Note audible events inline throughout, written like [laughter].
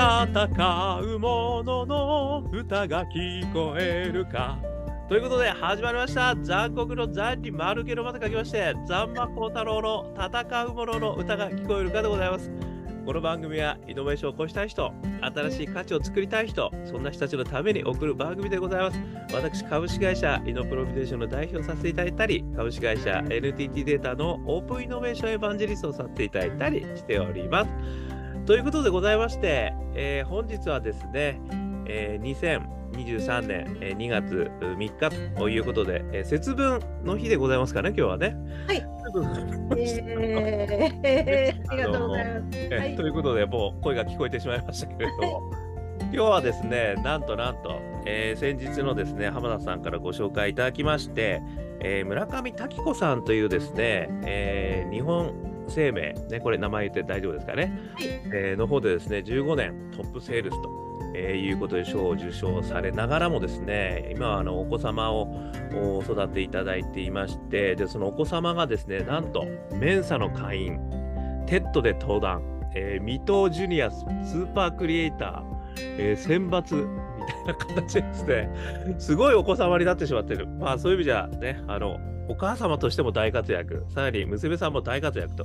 戦う者のの歌が聞こえるか。ということで始まりました。残酷の残に丸けのまた書きましてザンマコウタロウの戦う者のの歌が聞こえるかでございます。この番組はイノベーションを起こしたい人新しい価値を作りたい人そんな人たちのために送る番組でございます。私株式会社イノプロビゼーションの代表をさせていただいたり株式会社 NTT データのオープンイノベーションエヴァンジェリストをさせていただいたりしております。ということでございまして、えー、本日はですね、えー、2023年、えー、2月3日ということで、えー、節分の日でございますかね、今日はね。はい。[laughs] えー、ありがとうございます、えーはい、ということで、もう声が聞こえてしまいましたけれども、[laughs] 今日はですね、なんとなんと、えー、先日のですね、浜田さんからご紹介いただきまして、えー、村上滝子さんというですね、えー、日本生命、ね、これ名前言って大丈夫ですかね、はい、えー、の方でですね、15年トップセールスと。えー、いうことで賞を受賞されながらもですね、今はあのお子様を育ていただいていまして、でそのお子様がですね、なんと、メンサの会員、 TED で登壇、えー、未踏ジュニアスーパークリエイター、えー、選抜みたいな形ですね、すごいお子様になってしまってる。まあそういう意味じゃね、あの、お母様としても大活躍、さらに娘さんも大活躍と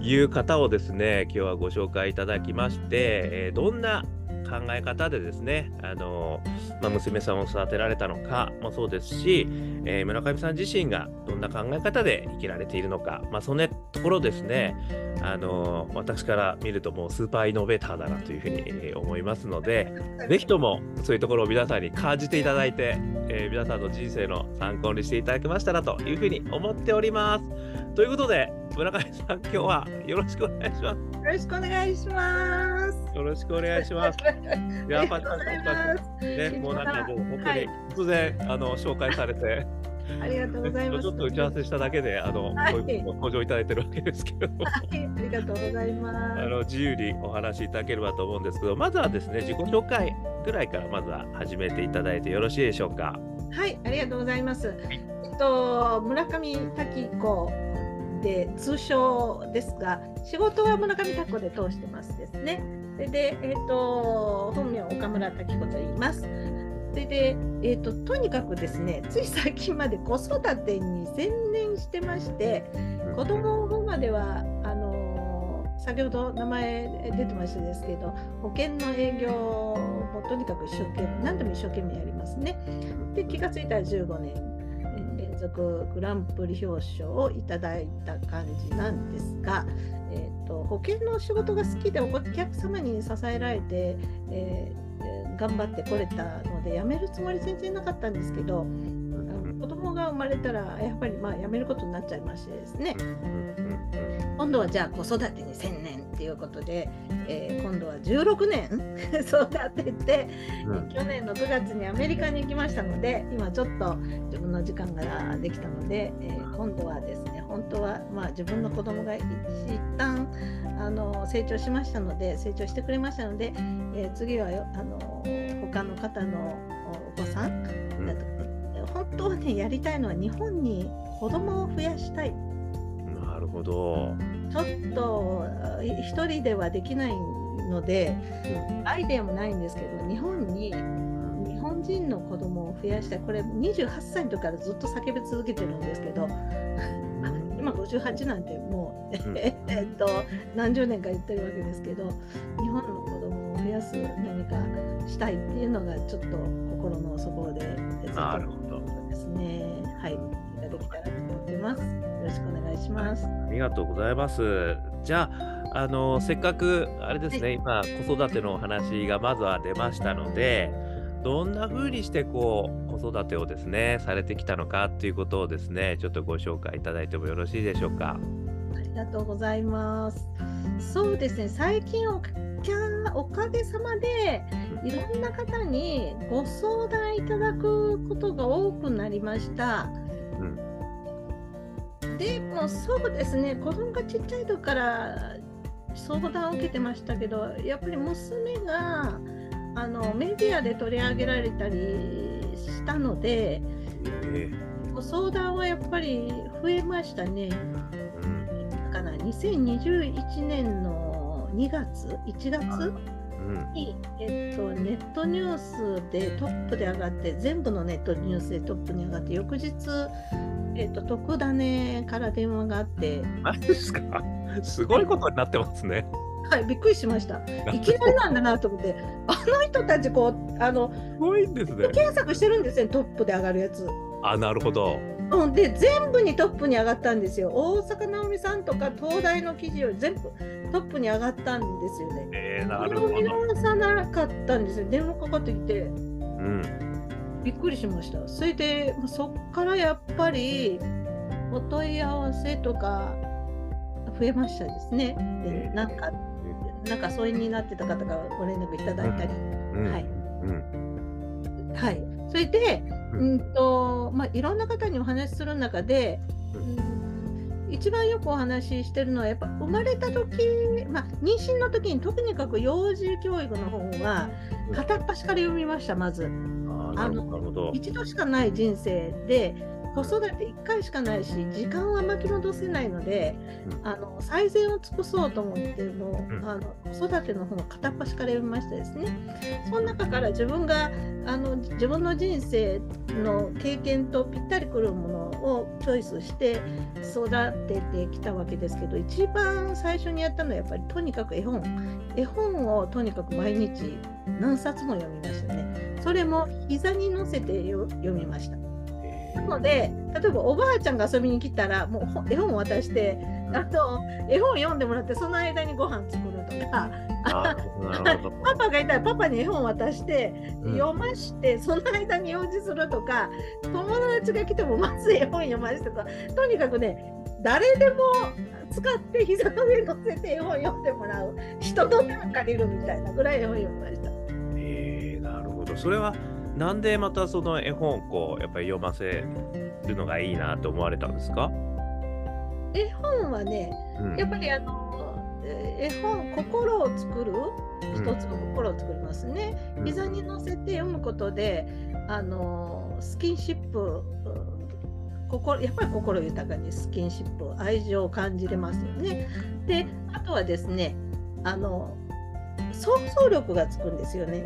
いう方をですね、今日はご紹介いただきまして、えー、どんな考え方でですね、あのまあ、娘さんを育てられたのかもそうですし、えー、村上さん自身がどんな考え方で生きられているのか、まあ、そんなところですね、あの私から見るともうスーパーイノベーターだなというふうに、思いますので、ぜひともそういうところを皆さんに感じていただいて、えー、皆さんの人生の参考にしていただけましたらというふうに思っております。ということで、村上さん、今日はよろしくお願いします。よろしくお願いします。よろしくお願いします。いや、パチパチパチ。ね、もうなんかもう本当に突然、はい、あの紹介されて。ありがとうございます。ちょっと打ち合わせしただけで、あの、はい、こういう登場いただいてるわけですけど。はい、ありがとうございます。あの、自由にお話しいただければと思うんですけど、まずはですね、自己紹介ぐらいからまずは始めていただいてよろしいでしょうか。はい、ありがとうございます。えっと、村上滝子で通称ですが、仕事は村上拓子で通してますですね。で、でえーと、本名岡村滝子と言います。でで、えーと、とにかくですね、つい最近まで子育てに専念してまして、子供の方まではあの先ほど名前出てましたですけど、保険の営業もとにかく一生懸命、何でも一生懸命やりますね。で、気がついたら15年続グランプリ表彰をいただいた感じなんですが、えーと、保険の仕事が好きでお客様に支えられて、えー、頑張ってこれたので辞めるつもり全然なかったんですけど子供まれたらやっぱりまあ辞めることになっちゃいましてですね。今度はじゃあ子育てに専念っていうことで、えー、今度は16年 [laughs] 育てて、うん、去年の9月にアメリカに行きましたので今ちょっと自分の時間ができたので、えー、今度はですね本当はまあ自分の子供が一旦あの成長しましたので成長してくれましたので、えー、次はあの他の方のお子さん当はねやりたいのは日本に子供を増やしたい。なるほど。ちょっと一人ではできないので、うん、アイデアもないんですけど日本に日本人の子供を増やしたい。これ28歳の時からずっと叫び続けてるんですけど [laughs] 今58なんてもう、うん、[laughs] えっと何十年か言ってるわけですけど日本のす何かしたいっていうのがちょっと心の底でなるほどですね。はい、ができたらと思ってます。よろしくお願いします。ありがとうございます。じゃあ、あのせっかくあれですね、はい、今子育てのお話がまずは出ましたので、どんな風にしてこう子育てをですねされてきたのかっていうことをですね、ちょっとご紹介いただいてもよろしいでしょうか？ありがとうございます。そうですね、最近おおかげさまでいろんな方にご相談いただくことが多くなりました。うん、でもそうですね子供がちっちゃい時から相談を受けてましたけどやっぱり娘があのメディアで取り上げられたりしたので、えー、ご相談はやっぱり増えましたね。うん、だから2021年の2月？1月？に、えっと、ネットニュースでトップで上がって全部のネットニュースでトップに上がって翌日、えっと、特ダネから電話があってですか？すごいことになってますね。はい、びっくりしました。いきなりなんだなと思って、あの人たちこう、あの、すごいんですね。検索してるんですよ、トップで上がるやつ。あ、なるほど。うん、で、全部にトップに上がったんですよ。大坂なおみさんとか東大の記事より全部トップに上がったんですよね。えー、なるほど。逃さなかったんですよ。電話かかってきて、うん。びっくりしました。それで、まあそっからやっぱり、お問い合わせとか増えましたですね。で、なんか、なんか疎遠になってた方がご連絡いただいたり。うんはいうん。はい。それで、ううんんと、まあ、いろんな方にお話しする中で、ううん一番よくお話ししてるのは、やっぱ生まれた時、まあ、妊娠の時に特にかく幼児教育の本はうん片っ端から読みました、まず。あーなるほど。なるほど。一度しかない人生で、子育て1回しかないし、時間は巻き戻せないので、うんあの最善を尽くそうと思っても、うんあの子育ての本を片っ端から読みましたですね。その中から自分があの自分の人生の経験とぴったりくるものをチョイスして育ててきたわけですけど一番最初にやったのはやっぱりとにかく絵本。絵本をとにかく毎日何冊も読みましたね。それも膝に乗せてよ読みました。えなので例えばおばあちゃんが遊びに来たらもうほ絵本を渡してあと絵本読んでもらってその間にご飯作るとか。[laughs] パパがいたらパパに絵本渡してうん読まして、その間に用事するとか友達が来てもまず絵本読ましてとかとにかくね誰でも使って膝の上に乗せて絵本読んでもらう人の手を借りるみたいなぐらい絵本読みました。えー、なるほど。それはなんでまたその絵本をこうやっぱり読ませるのがいいなと思われたんですか？絵本はねうんやっぱりあのえ絵本心を作る一つの心を作りますね。うん膝に乗せて読むことであのスキンシップうん心やっぱり心豊かにスキンシップ愛情を感じれますよね。であとはですねあの想像力がつくんですよね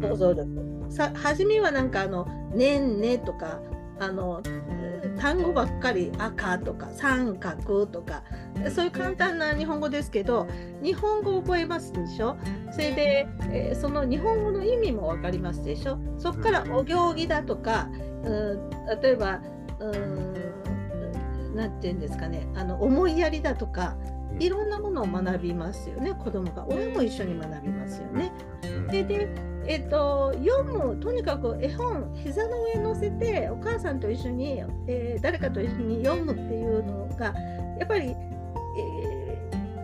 想像力。さ初めはなんかあの「ねんね」とかあのうん単語ばっかり赤とか三角とか。そういう簡単な日本語ですけど日本語を覚えますでしょ？それで、えーその日本語の意味も分かりますでしょ？そこからお行儀だとか、うん、例えばうんなんて言うんですかね？あの思いやりだとかうん。いろんなものを学びますよね子供が。親も一緒に学びますよね。うん。でで、えっと読むとにかく絵本膝の上に乗せてお母さんと一緒に、えー誰かと一緒に読むっていうのがやっぱり、え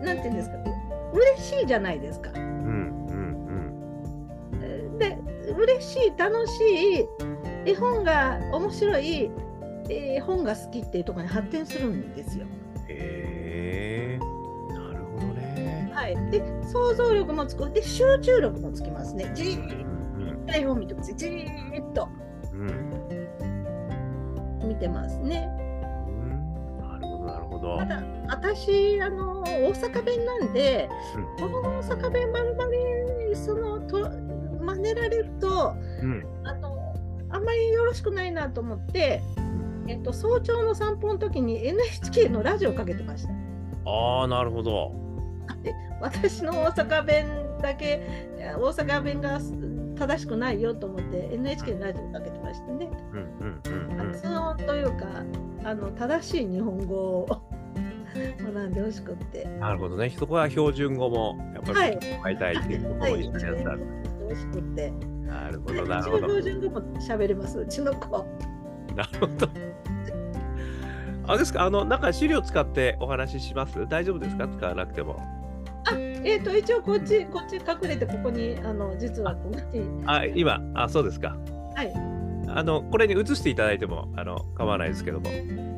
ーなんていうんですか嬉しいじゃないですか。うんうで嬉しい楽しい絵本が面白い絵本が好きっていうところに発展するんですよ。はい、で想像力もつくで集中力もつきますね。じーっうんと絵本見てください。じーっと見てますね。うんなるほどなるほどた。だ私あの大阪弁なんで、この大阪弁まるまるそのと真似られるとうんあのあんまりよろしくないなと思って、えっと、早朝の散歩の時に NHK のラジオかけてました。ああなるほど。で私の大阪弁だけえ大阪弁が正しくないよと思って NHK のラジオかけてましたね。発音というかあの正しい日本語を [laughs] 学んでほしくって。なるほどね。そこは標準語もやっぱはいり使いたいっていうところにしてやった。美味しくって。なるほどなるほど。の標準語も喋れます、うちの子。なるほど。あれですか？あのなんか資料使ってお話しします？大丈夫ですか？使わなくても。えっ、と、一応こっち、こっち隠れて、ここに、あの、実はこっち。あ今あそうですか。はい。あのこれに移していただいてもあの構わないですけども。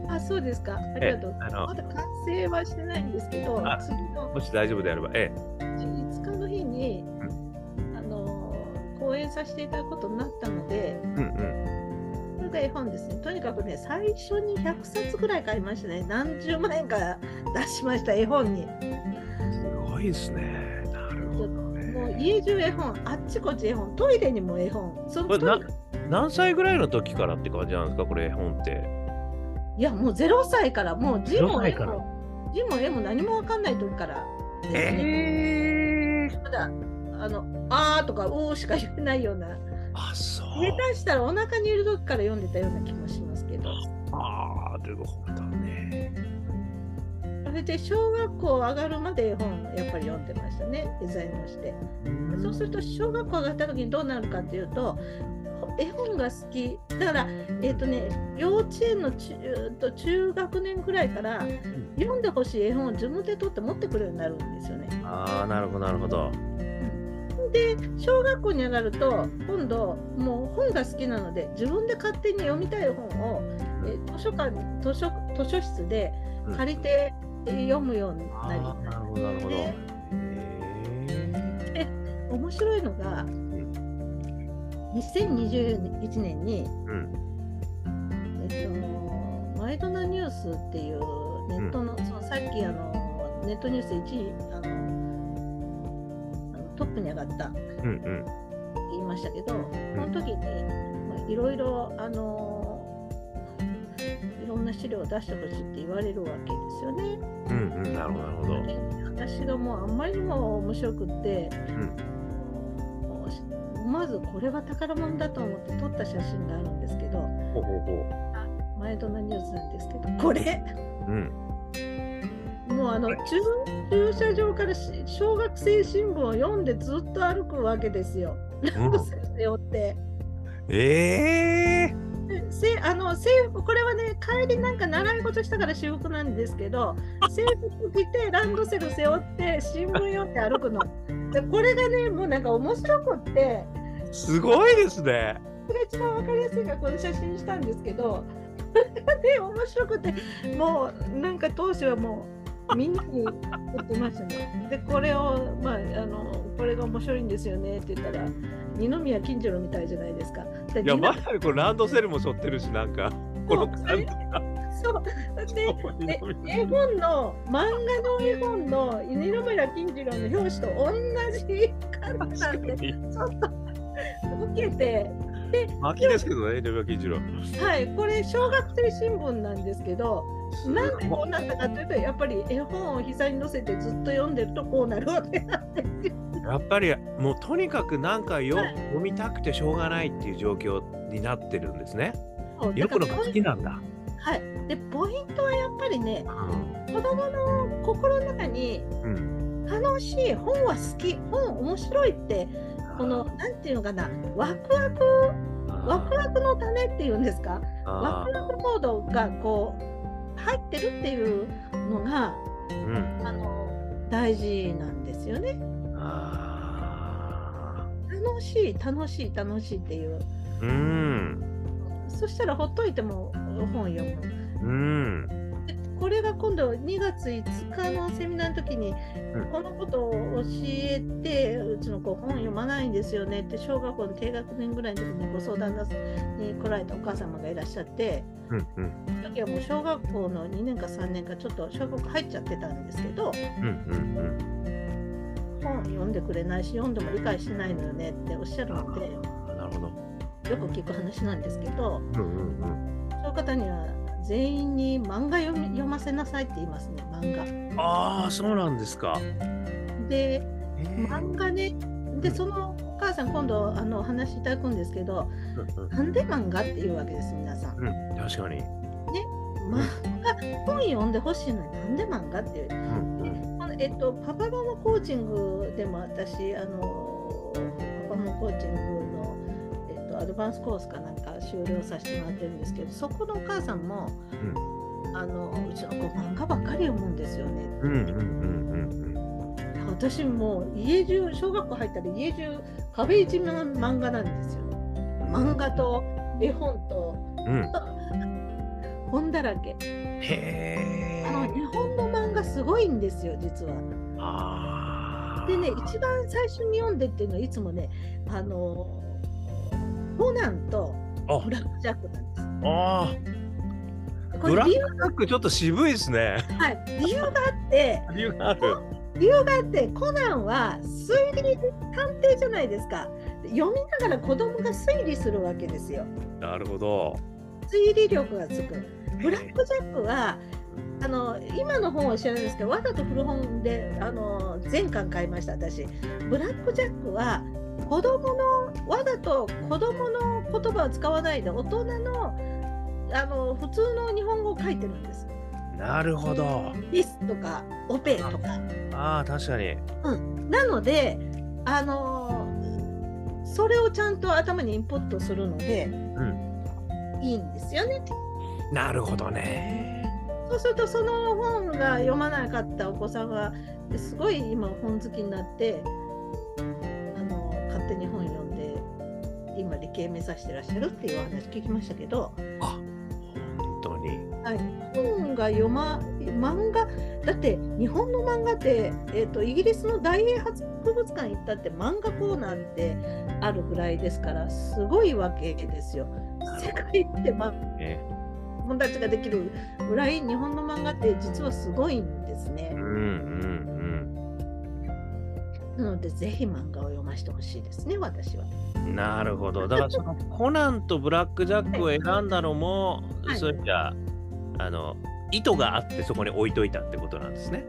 あ、そうですか。ありがとう。あのまだ完成はしてないんですけどあ、次のもし大丈夫であればえ5日の日に、あの、講演させていただくことになったので、え。うんうん。これが絵本ですね。とにかくね、最初に100冊ぐらい買いましたね。何十万円か出しました、絵本に。いですね。なるほどね。もう家中絵本、あっちこっち絵本、トイレにも絵本。そのこれ何歳ぐらいの時からって感じなんですかこれ絵本って？いや、もう0歳から、もう字も0歳から絵も、字も絵も何もわかんない時からですね。えー、ただ、あの、あーとかうーしか言えないような、あそう。下手したらお腹にいる時から読んでたような気もしますけど。ああなるほどね。それで小学校上がるまで絵本やっぱり読んでましたね、デザインをして。そうすると小学校上がった時にどうなるかっていうと絵本が好きだからえっ、とね幼稚園の中と中学年くらいから読んでほしい絵本を自分で取って持ってくるようになるんですよね。ああなるほどなるほど。で小学校に上がると今度もう本が好きなので自分で勝手に読みたい本を、えー図書館図書図書室で借りてえー読むようにあなり、ーなるほどなるほど。でへ面白いのが2021年にーうんえっと、ワイドなニュースっていうネットの、そのさっきあのネットニュース1位あのあのトップに上がった。うんうん。言いましたけど、その時にまあいろいろあのいろんな資料を出してほしいって言われるわけですよね。うんうんなるほど。私がもうあんまりにも面白くって、もうし思わずこれは宝物だと思って撮った写真があるんですけど、ほうほうほワイドなニュースなんですけど、これ。う。うん。もうあの駐駐車場からし小学生新聞を読んでずっと歩くわけですよ。ランドセル背負って。ええでせあの制服これはね帰りなんか習い事したから私服なんですけど [laughs] 制服着てランドセル背負って新聞読んで歩くの。でこれがねもうなんか面白くってすごいですね。それが一番わかりやすいからこの写真にしたんですけど [laughs] ね面白くてもうなんか当時はもうみんなに言ってましたね。でこれをまああのこれが面白いんですよねって言ったら二宮金次郎みたいじゃないですか。でいや、二まさにこれランドセルも背負ってるし、なんか、この感じが。そう。でで絵本の漫画の絵本の二宮金次郎の表紙と同じ感じなんでちょっと受けて。巻きですけどね、レバキジロはい。これ小学生新聞なんですけどなんでこうなったかというとやっぱり絵本を膝に乗せてずっと読んでるとこうなるわけなんですよ。やっぱりもうとにかくなんかよ読みたくてしょうがないっていう状況になってるんですね。読むのが好きなんだ。はい、でポイントはやっぱりね子供の心の中にうん。楽しい本は好き本面白いってこのなんていうのかなワクワクワクワクの種っていうんですか？ワあクワクモードがこう入ってるっていうのがーうん。あの大事なんですよね。あ楽しい楽しい楽しいっていうーうん。そしたらほっといても本読む。うん。でこれが今度2月5日のセミナーの時に、うんこのことを教えてうちの子本読まないんですよねって小学校の低学年ぐらいの時にご相談に来られたお母様がいらっしゃってうん。うん。時はもう小学校の2年か3年かちょっと小学校入っちゃってたんですけどうん。うん。本読んでくれないし読んでも理解しないのよねっておっしゃるのでなるほど。く聞く話なんですけどうん。うん。うん。そういう方には全員に漫画読み読ませなさいって言いますね漫ああ、そうなんですか。画。でえー漫画ねでそのお母さん今度あのお話しいただくんですけどうんなんで漫画っていうわけです皆さん。うん。うん。確かに。漫画本読んでほしいのになんで漫画っていう。うん。うん。えっと、パパママコーチングでも私あのパパママコーチングの、えっと、アドバンスコースかなんか終了させてもらってるんですけどそこのお母さんも、あのうちの子漫画ばっかり読むんですよね。うん。うん。うん。うん。私もう家中小学校入ったら家中壁一面漫画なんですよ。漫画と絵本とうん。[laughs] 本だらけ。へえ。あの日本の漫画すごいんですよ実は。ああ。でね一番最初に読んでっていうのはいつもねあのコナンとあブラック・ジャックなんです。ああ。ブラッこれ理由,、クジャックちょっと渋いですね。はい、理由があって理由がある。理由があってコナンは推理探偵じゃないですか読みながら子供が推理するわけですよなるほど。推理力がつくブラック・ジャックはあの今の本は知らないですけどわざと古本であの全巻買いました私ブラック・ジャックは子供のわざと子供の言葉を使わないで大人のあの普通の日本語を書いてるんですなるほど。リスとかオペとかああ、確かに。なのであのそれをちゃんと頭にインプットするので、いいんですよね。なるほどね。そうするとその本が読まなかったお子さんがすごい今本好きになってあの勝手に本読今理系目指してらっしゃるっていうお話聞きましたけど、本当に。はい、本が読ま漫画だって日本の漫画って、えー、とイギリスの大英博物館行ったって漫画コーナーってあるぐらいですからすごいわけですよ。世界ってまえ友達ができるぐらい日本の漫画って実はすごいんですねうん。うんなのでぜひ漫画を読ませてほしいですね私は。うん。なるほど。だからそのコナンとブラック・ジャックを選んだのも、はいそういったあの意図があってそこに置いといたってことなんですね。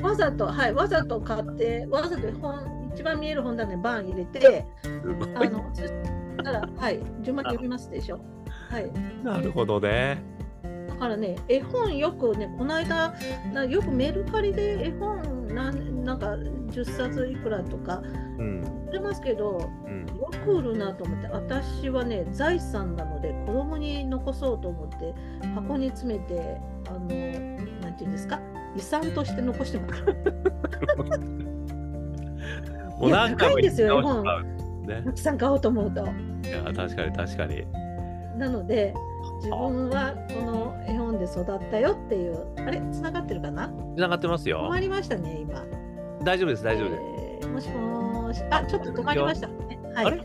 わざとはいわざと買ってわざと本一番見える本棚にバン入れてあのたらはい順番に読みますでしょ。はい。なるほどね。だからね、絵本よくね、この間、なよくメルカリで絵本なんなんか10冊いくらとかうん。売ってますけど、うん。よく売るなと思って、私はね、財産なので子供に残そうと思って、箱に詰めて、あの、なんていうんですか、遺産として残してます。[laughs] もう何回も高いんですよ言ってしまうね。たくさん買おうと思うと。いや確かに確かに。なので、自分はこの絵本で育ったよっていう、あれ、つながってるかな？つながってます止よま。りましたね、今。大丈夫です大丈夫です。えーもしもーし、あ、ちょっと止まりましたね。はい。あれ？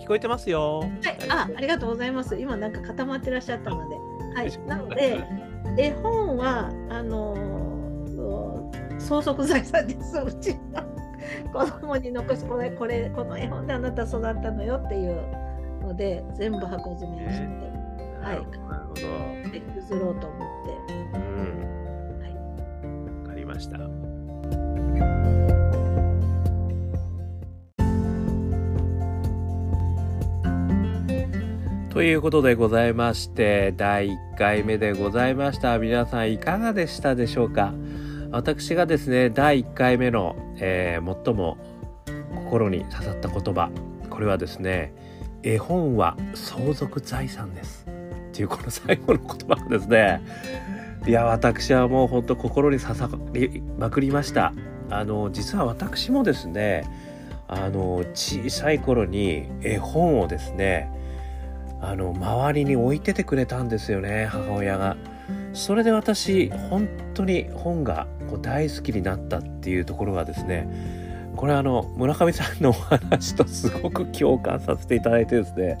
聞こえてますよ。はい、あ、ありがとうございます。今なんか固まってらっしゃったので。はい。なので、絵本は、あのー相続財産です。うちは子供に残すこれ、これ、この絵本であなた育ったのよっていうので、全部箱詰めにして、はいなるほど譲ろうと思って。うん。はいわかりました。ということでございまして第1回目でございました。皆さんいかがでしたでしょうか？私がですね第1回目の、えー最も心に刺さった言葉。これはですね絵本は相続財産です。っていうこの最後の言葉がですねいや私はもう本当心に刺さりまくりました。あの実は私もですねあの小さい頃に絵本をですねあの周りに置いててくれたんですよね母親が。それで私本当に本がこう大好きになったっていうところがですねこれあの村上さんのお話とすごく共感させていただいてですね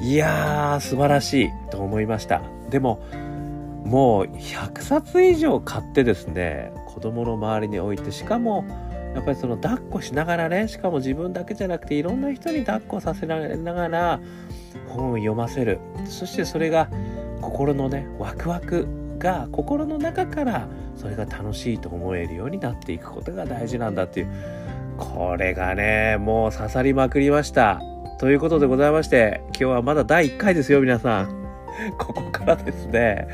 いやー素晴らしいと思いました。でももう100冊以上買ってですね子供の周りに置いてしかもやっぱりその抱っこしながらねしかも自分だけじゃなくていろんな人に抱っこさせられながら本を読ませる。そしてそれが心のねワクワクが心の中からそれが楽しいと思えるようになっていくことが大事なんだっていう。これがねもう刺さりまくりました。ということでございまして今日はまだ第1回ですよ皆さん。ここからですね。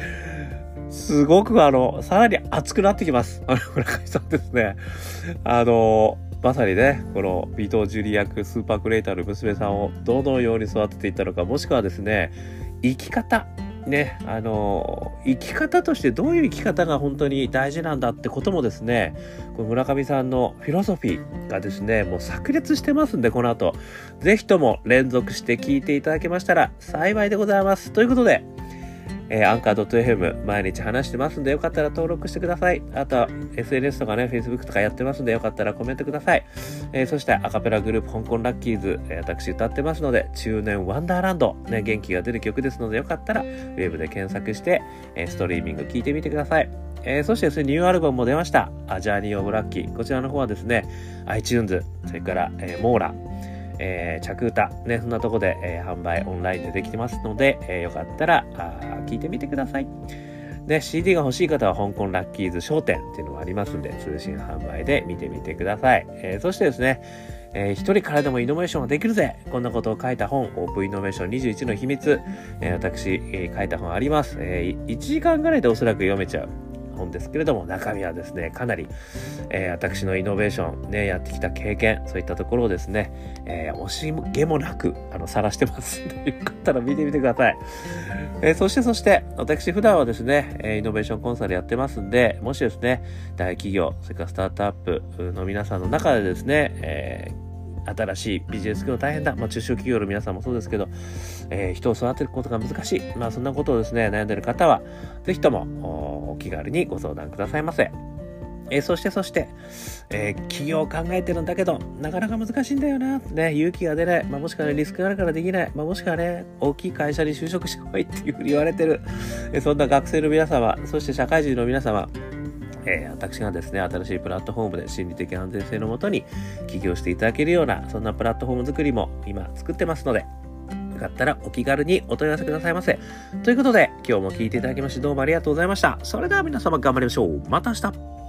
すごくあのさらに熱くなってきます。あの村上さんですね。あのまさにねこのビート・ジュリ役スーパークレーターの娘さんをどのように育てていったのかもしくはですね生き方。ねあの生き方としてどういう生き方が本当に大事なんだってこともですねこの村上さんのフィロソフィーがですねもう炸裂してますんでこの後。ぜひとも連続して聞いていただけましたら幸いでございます。ということでえー、アンカー .fm 毎日話してますんでよかったら登録してください。あとは SNS とかね、Facebook とかやってますんでよかったらコメントください。えー、そしてアカペラグループ香港ラッキーズ、えー、私歌ってますので中年ワンダーランド、ね、元気が出る曲ですのでよかったらウェブで検索して、え、ストリーミング聞いてみてください。え、そしてですね、ニューアルバムも出ました。アジャーニー・オブ・ラッキー。こちらの方はですね、iTunes、それから、えー、モーラ、えー、着歌、ね、そんなとこで、えー、販売オンラインでできてますので、えー、よかったらあ聞いてみてください。で、CD が欲しい方は香港ラッキーズ商店っていうのがありますんで、通信販売で見てみてください。えー、そしてですね、えー、一人からでもイノベーションができるぜこんなことを書いた本、オープンイノベーション21の秘密、えー、私、えー、書いた本あります、えー。1時間ぐらいでおそらく読めちゃう。本ですけれども中身はですねかなり、えー、私のイノベーションねやってきた経験そういったところをですね、えー、惜しげもなくあの晒してます。ん [laughs] でよかったら見てみてください、えー、そしてそして私普段はですねイノベーションコンサルやってますんでもしですね大企業それからスタートアップの皆さんの中でですね、えー新しいビジネス業大変だ。まあ、中小企業の皆さんもそうですけど、えー、人を育てることが難しい。まあ、そんなことをですね、悩んでる方は、ぜひともお気軽にご相談くださいませ。えー、そしてそして、えー、起業を考えてるんだけど、なかなか難しいんだよな。ね、勇気が出ない。まあ、もしくはね、リスクがあるからできない。まあ、もしくはね、大きい会社に就職してこいっていうふうに言われてる。えー、そんな学生の皆様、そして社会人の皆様、えー、私がですね、新しいプラットフォームで心理的安全性のもとに起業していただけるような、そんなプラットフォーム作りも今作ってますので、よかったらお気軽にお問い合わせくださいませ。ということで、今日も聴いていただきましてどうもありがとうございました。それでは皆様頑張りましょう。また明日